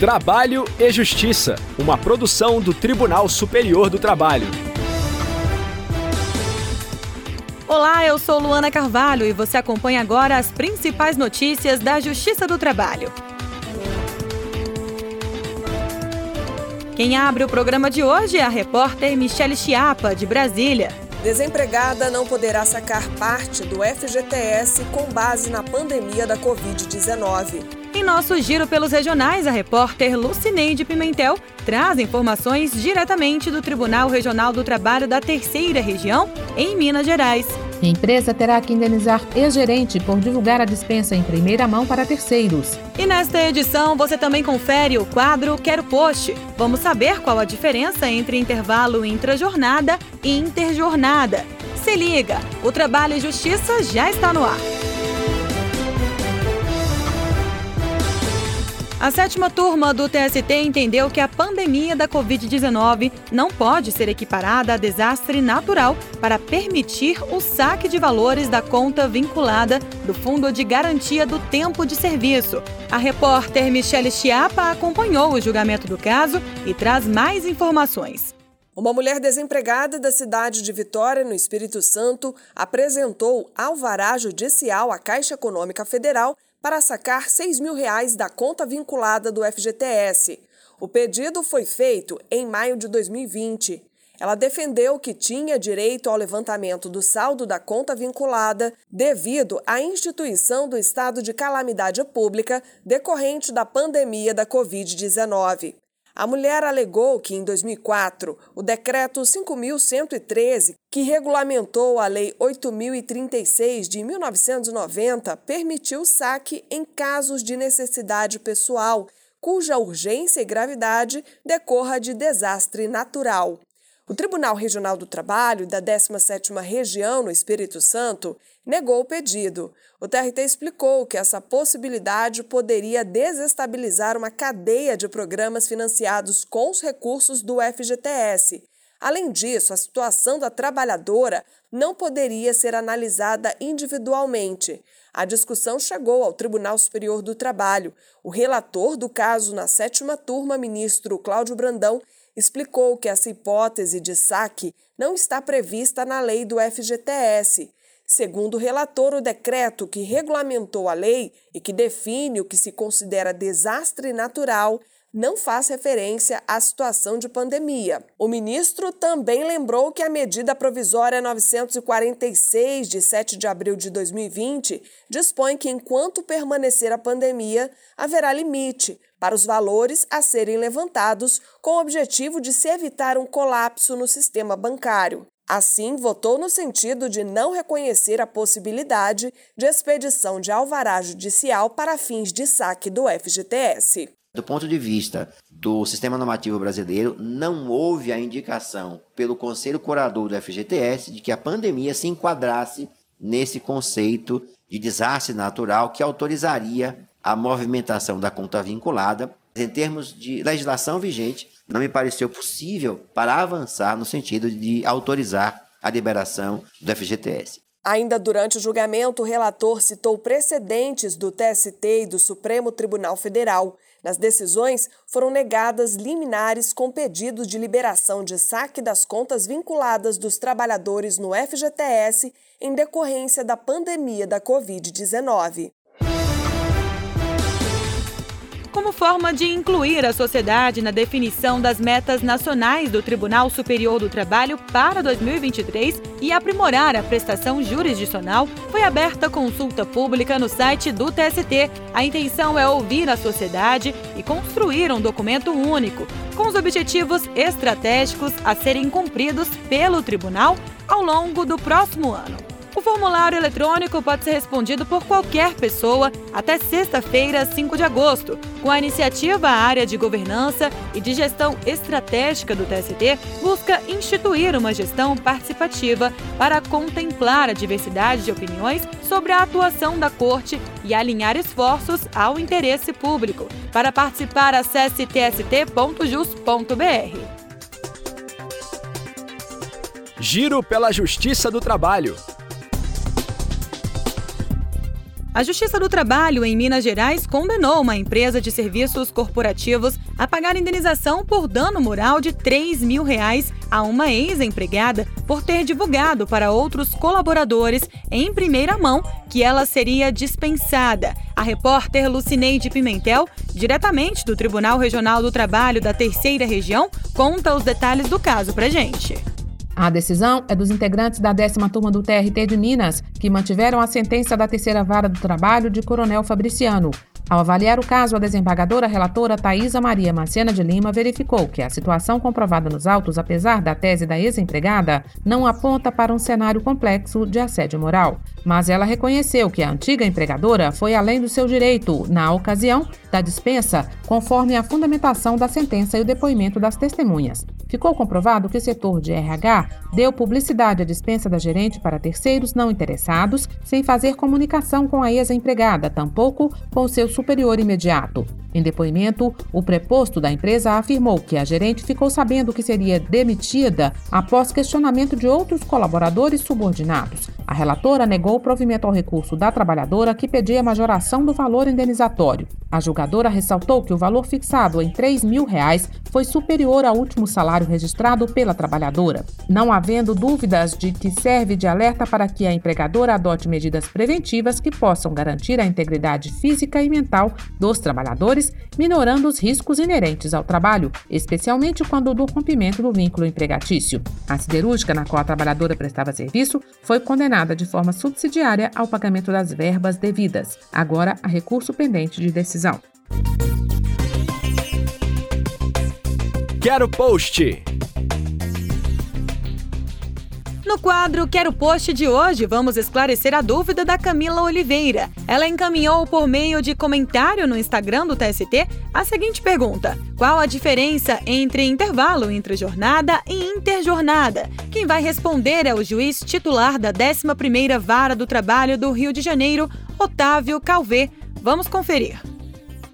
Trabalho e Justiça, uma produção do Tribunal Superior do Trabalho. Olá, eu sou Luana Carvalho e você acompanha agora as principais notícias da Justiça do Trabalho. Quem abre o programa de hoje é a repórter Michele Chiapa, de Brasília. Desempregada não poderá sacar parte do FGTS com base na pandemia da Covid-19. Em nosso giro pelos regionais, a repórter Lucineide Pimentel traz informações diretamente do Tribunal Regional do Trabalho da Terceira Região, em Minas Gerais. A empresa terá que indenizar ex-gerente por divulgar a dispensa em primeira mão para terceiros. E nesta edição você também confere o quadro Quero Post. Vamos saber qual a diferença entre intervalo intrajornada e interjornada. Se liga, o Trabalho e Justiça já está no ar. A sétima turma do TST entendeu que a pandemia da Covid-19 não pode ser equiparada a desastre natural para permitir o saque de valores da conta vinculada do Fundo de Garantia do Tempo de Serviço. A repórter Michele Chiapa acompanhou o julgamento do caso e traz mais informações. Uma mulher desempregada da cidade de Vitória, no Espírito Santo, apresentou alvará judicial à Caixa Econômica Federal para sacar 6 mil reais da conta vinculada do FGTS. O pedido foi feito em maio de 2020. Ela defendeu que tinha direito ao levantamento do saldo da conta vinculada devido à instituição do estado de calamidade pública decorrente da pandemia da Covid-19. A mulher alegou que, em 2004, o Decreto 5.113, que regulamentou a Lei 8.036 de 1990, permitiu saque em casos de necessidade pessoal, cuja urgência e gravidade decorra de desastre natural. O Tribunal Regional do Trabalho da 17ª Região no Espírito Santo negou o pedido. O TRT explicou que essa possibilidade poderia desestabilizar uma cadeia de programas financiados com os recursos do FGTS. Além disso, a situação da trabalhadora não poderia ser analisada individualmente. A discussão chegou ao Tribunal Superior do Trabalho. O relator do caso na sétima turma, ministro Cláudio Brandão, explicou que essa hipótese de saque não está prevista na lei do FGTS. Segundo o relator, o decreto que regulamentou a lei e que define o que se considera desastre natural não faz referência à situação de pandemia. O ministro também lembrou que a medida provisória 946, de 7 de abril de 2020, dispõe que, enquanto permanecer a pandemia, haverá limite para os valores a serem levantados com o objetivo de se evitar um colapso no sistema bancário. Assim, votou no sentido de não reconhecer a possibilidade de expedição de alvará judicial para fins de saque do FGTS. Do ponto de vista do sistema normativo brasileiro, não houve a indicação pelo Conselho Curador do FGTS de que a pandemia se enquadrasse nesse conceito de desastre natural que autorizaria a movimentação da conta vinculada. Em termos de legislação vigente, não me pareceu possível para avançar no sentido de autorizar a liberação do FGTS. Ainda durante o julgamento, o relator citou precedentes do TST e do Supremo Tribunal Federal nas decisões, foram negadas liminares com pedidos de liberação de saque das contas vinculadas dos trabalhadores no FGTS em decorrência da pandemia da Covid-19. Como forma de incluir a sociedade na definição das metas nacionais do Tribunal Superior do Trabalho para 2023 e aprimorar a prestação jurisdicional, foi aberta consulta pública no site do TST. A intenção é ouvir a sociedade e construir um documento único, com os objetivos estratégicos a serem cumpridos pelo tribunal ao longo do próximo ano. O formulário eletrônico pode ser respondido por qualquer pessoa até sexta-feira, 5 de agosto. Com a iniciativa, área de governança e de gestão estratégica do TST busca instituir uma gestão participativa para contemplar a diversidade de opiniões sobre a atuação da Corte e alinhar esforços ao interesse público. Para participar, acesse tst.jus.br. Giro pela Justiça do Trabalho. A Justiça do Trabalho em Minas Gerais condenou uma empresa de serviços corporativos a pagar indenização por dano moral de 3 mil reais a uma ex-empregada por ter divulgado para outros colaboradores em primeira mão que ela seria dispensada. A repórter Lucineide Pimentel, diretamente do Tribunal Regional do Trabalho da Terceira Região, conta os detalhes do caso pra gente. A decisão é dos integrantes da décima turma do TRT de Minas, que mantiveram a sentença da terceira vara do trabalho de Coronel Fabriciano. Ao avaliar o caso, a desembargadora relatora Thaisa Maria Marciana de Lima verificou que a situação comprovada nos autos, apesar da tese da ex-empregada, não aponta para um cenário complexo de assédio moral. Mas ela reconheceu que a antiga empregadora foi além do seu direito, na ocasião da dispensa, conforme a fundamentação da sentença e o depoimento das testemunhas. Ficou comprovado que o setor de RH deu publicidade à dispensa da gerente para terceiros não interessados, sem fazer comunicação com a ex-empregada, tampouco com seu superior imediato. Em depoimento, o preposto da empresa afirmou que a gerente ficou sabendo que seria demitida após questionamento de outros colaboradores subordinados. A relatora negou o provimento ao recurso da trabalhadora que pedia majoração do valor indenizatório. A julgadora ressaltou que o valor fixado em 3 mil reais foi superior ao último salário registrado pela trabalhadora. Não havendo dúvidas de que serve de alerta para que a empregadora adote medidas preventivas que possam garantir a integridade física e mental dos trabalhadores, minorando os riscos inerentes ao trabalho, especialmente quando do rompimento do vínculo empregatício. A siderúrgica na qual a trabalhadora prestava serviço foi condenada de forma subsidiária ao pagamento das verbas devidas. Agora, a recurso pendente de decisão. Quero post! No quadro Quero Post de hoje, vamos esclarecer a dúvida da Camila Oliveira. Ela encaminhou por meio de comentário no Instagram do TST a seguinte pergunta: Qual a diferença entre intervalo entre jornada e interjornada? Quem vai responder é o juiz titular da 11ª Vara do Trabalho do Rio de Janeiro, Otávio Calvé. Vamos conferir.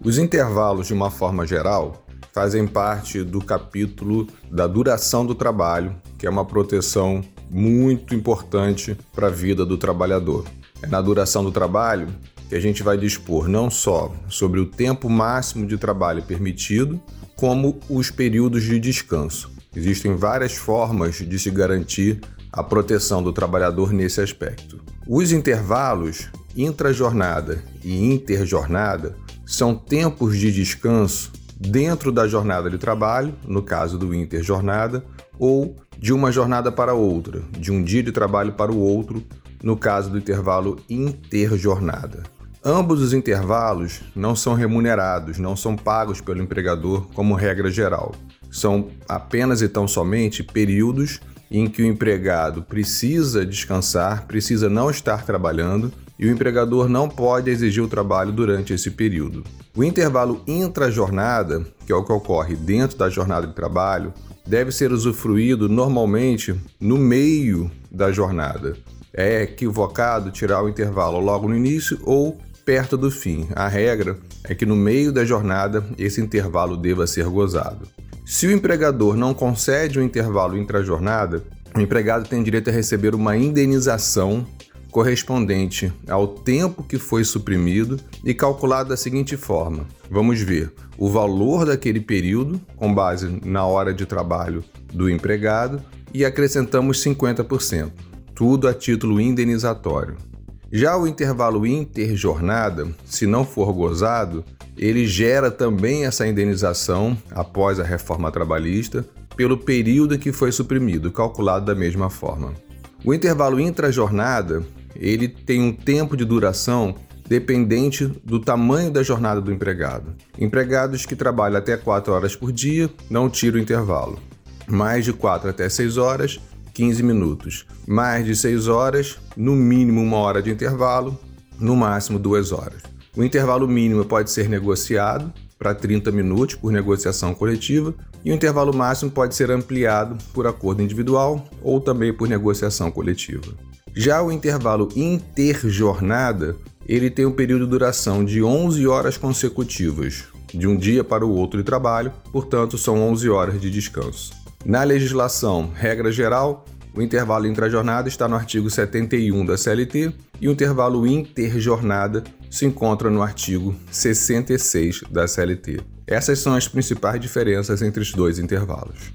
Os intervalos, de uma forma geral, fazem parte do capítulo da duração do trabalho, que é uma proteção muito importante para a vida do trabalhador. É na duração do trabalho que a gente vai dispor não só sobre o tempo máximo de trabalho permitido, como os períodos de descanso. Existem várias formas de se garantir a proteção do trabalhador nesse aspecto. Os intervalos intrajornada e interjornada são tempos de descanso dentro da jornada de trabalho, no caso do interjornada, ou de uma jornada para outra, de um dia de trabalho para o outro, no caso do intervalo interjornada. Ambos os intervalos não são remunerados, não são pagos pelo empregador como regra geral. São apenas e tão somente períodos em que o empregado precisa descansar, precisa não estar trabalhando e o empregador não pode exigir o trabalho durante esse período. O intervalo intra-jornada, que é o que ocorre dentro da jornada de trabalho, deve ser usufruído normalmente no meio da jornada. É equivocado tirar o intervalo logo no início ou perto do fim. A regra é que no meio da jornada esse intervalo deva ser gozado. Se o empregador não concede o um intervalo intra-jornada, o empregado tem direito a receber uma indenização correspondente ao tempo que foi suprimido e calculado da seguinte forma: vamos ver o valor daquele período, com base na hora de trabalho do empregado, e acrescentamos 50%, tudo a título indenizatório. Já o intervalo interjornada, se não for gozado, ele gera também essa indenização após a reforma trabalhista pelo período que foi suprimido, calculado da mesma forma. O intervalo intrajornada ele tem um tempo de duração dependente do tamanho da jornada do empregado. Empregados que trabalham até 4 horas por dia não tiram intervalo. Mais de 4 até 6 horas, 15 minutos. Mais de 6 horas, no mínimo uma hora de intervalo, no máximo 2 horas. O intervalo mínimo pode ser negociado para 30 minutos por negociação coletiva e o intervalo máximo pode ser ampliado por acordo individual ou também por negociação coletiva. Já o intervalo interjornada, ele tem um período de duração de 11 horas consecutivas, de um dia para o outro de trabalho, portanto são 11 horas de descanso. Na legislação, regra geral, O intervalo intrajornada está no artigo 71 da CLT e o intervalo interjornada se encontra no artigo 66 da CLT. Essas são as principais diferenças entre os dois intervalos.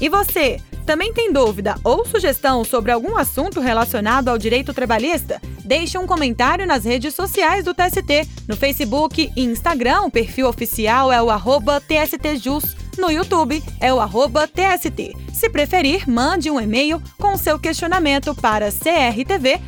E você, também tem dúvida ou sugestão sobre algum assunto relacionado ao direito trabalhista? Deixe um comentário nas redes sociais do TST. No Facebook e Instagram, o perfil oficial é o TSTJus. No YouTube é o TST. Se preferir, mande um e-mail com seu questionamento para crtv.tst.jus.br.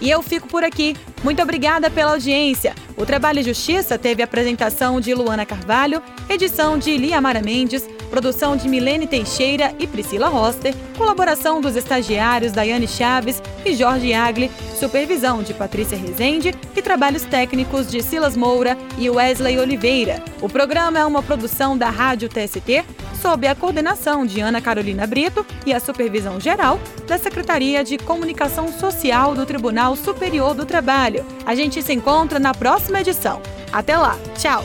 E eu fico por aqui. Muito obrigada pela audiência. O Trabalho e Justiça teve apresentação de Luana Carvalho, edição de Liamara Mendes, produção de Milene Teixeira e Priscila Roster, colaboração dos estagiários Daiane Chaves e Jorge Agli, supervisão de Patrícia Rezende e trabalhos técnicos de Silas Moura e Wesley Oliveira. O programa é uma produção da Rádio TST, sob a coordenação de Ana Carolina Brito e a supervisão geral da Secretaria de Comunicação Social do Tribunal Superior do Trabalho. A gente se encontra na próxima edição. Até lá, tchau!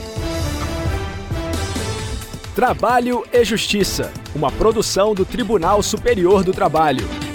Trabalho e Justiça, uma produção do Tribunal Superior do Trabalho.